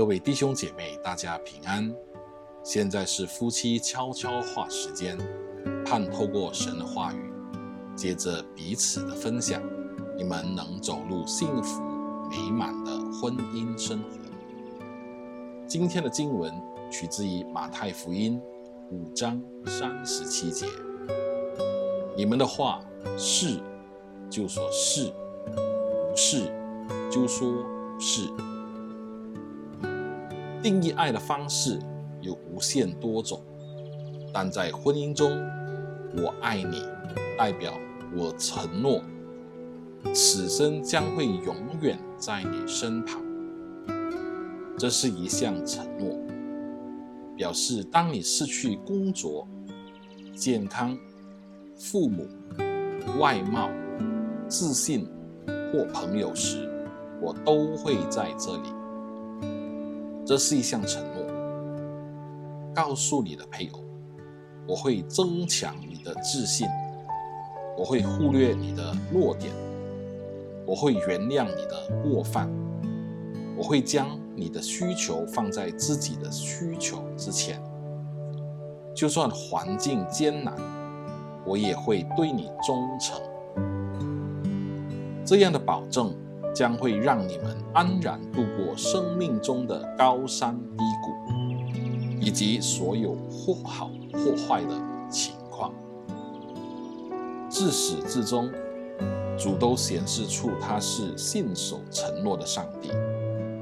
各位弟兄姐妹，大家平安。现在是夫妻悄悄话时间，盼透过神的话语，接着彼此的分享，你们能走入幸福美满的婚姻生活。今天的经文取自于马太福音五章三十七节：“你们的话是，就说是；不是，就说不是。”定义爱的方式有无限多种，但在婚姻中，“我爱你”代表我承诺，此生将会永远在你身旁。这是一项承诺，表示当你失去工作、健康、父母、外貌、自信或朋友时，我都会在这里。这是一项承诺，告诉你的配偶，我会增强你的自信，我会忽略你的弱点，我会原谅你的过犯，我会将你的需求放在自己的需求之前，就算环境艰难，我也会对你忠诚。这样的保证。将会让你们安然度过生命中的高山低谷，以及所有或好或坏的情况。自始至终，主都显示出他是信守承诺的上帝，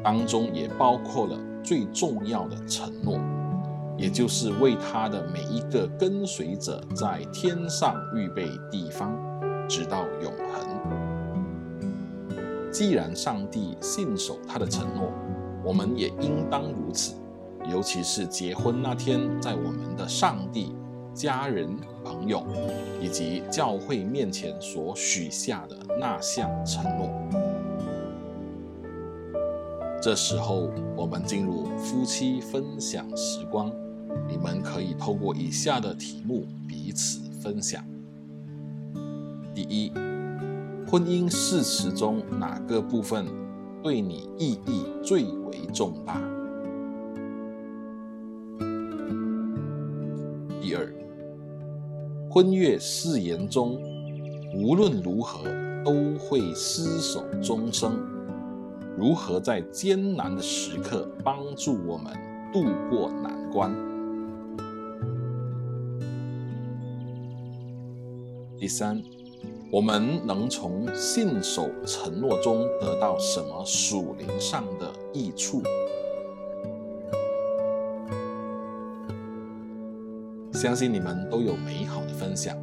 当中也包括了最重要的承诺，也就是为他的每一个跟随者在天上预备地方，直到永恒。既然上帝信守他的承诺，我们也应当如此。尤其是结婚那天，在我们的上帝、家人、朋友以及教会面前所许下的那项承诺。这时候，我们进入夫妻分享时光，你们可以透过以下的题目彼此分享。第一。婚姻誓词中哪个部分对你意义最为重大？第二，婚约誓言中无论如何都会厮守终生，如何在艰难的时刻帮助我们度过难关？第三。我们能从信守承诺中得到什么属灵上的益处？相信你们都有美好的分享，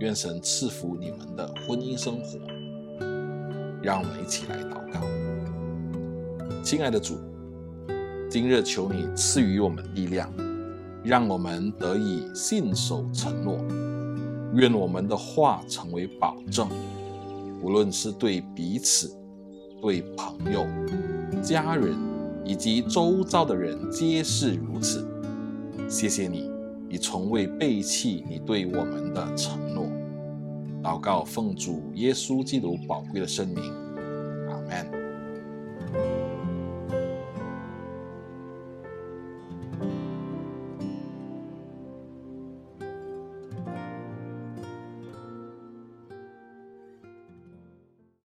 愿神赐福你们的婚姻生活。让我们一起来祷告，亲爱的主，今日求你赐予我们力量，让我们得以信守承诺。愿我们的话成为保证，无论是对彼此、对朋友、家人以及周遭的人，皆是如此。谢谢你，你从未背弃你对我们的承诺。祷告奉主耶稣基督宝贵的圣名，阿门。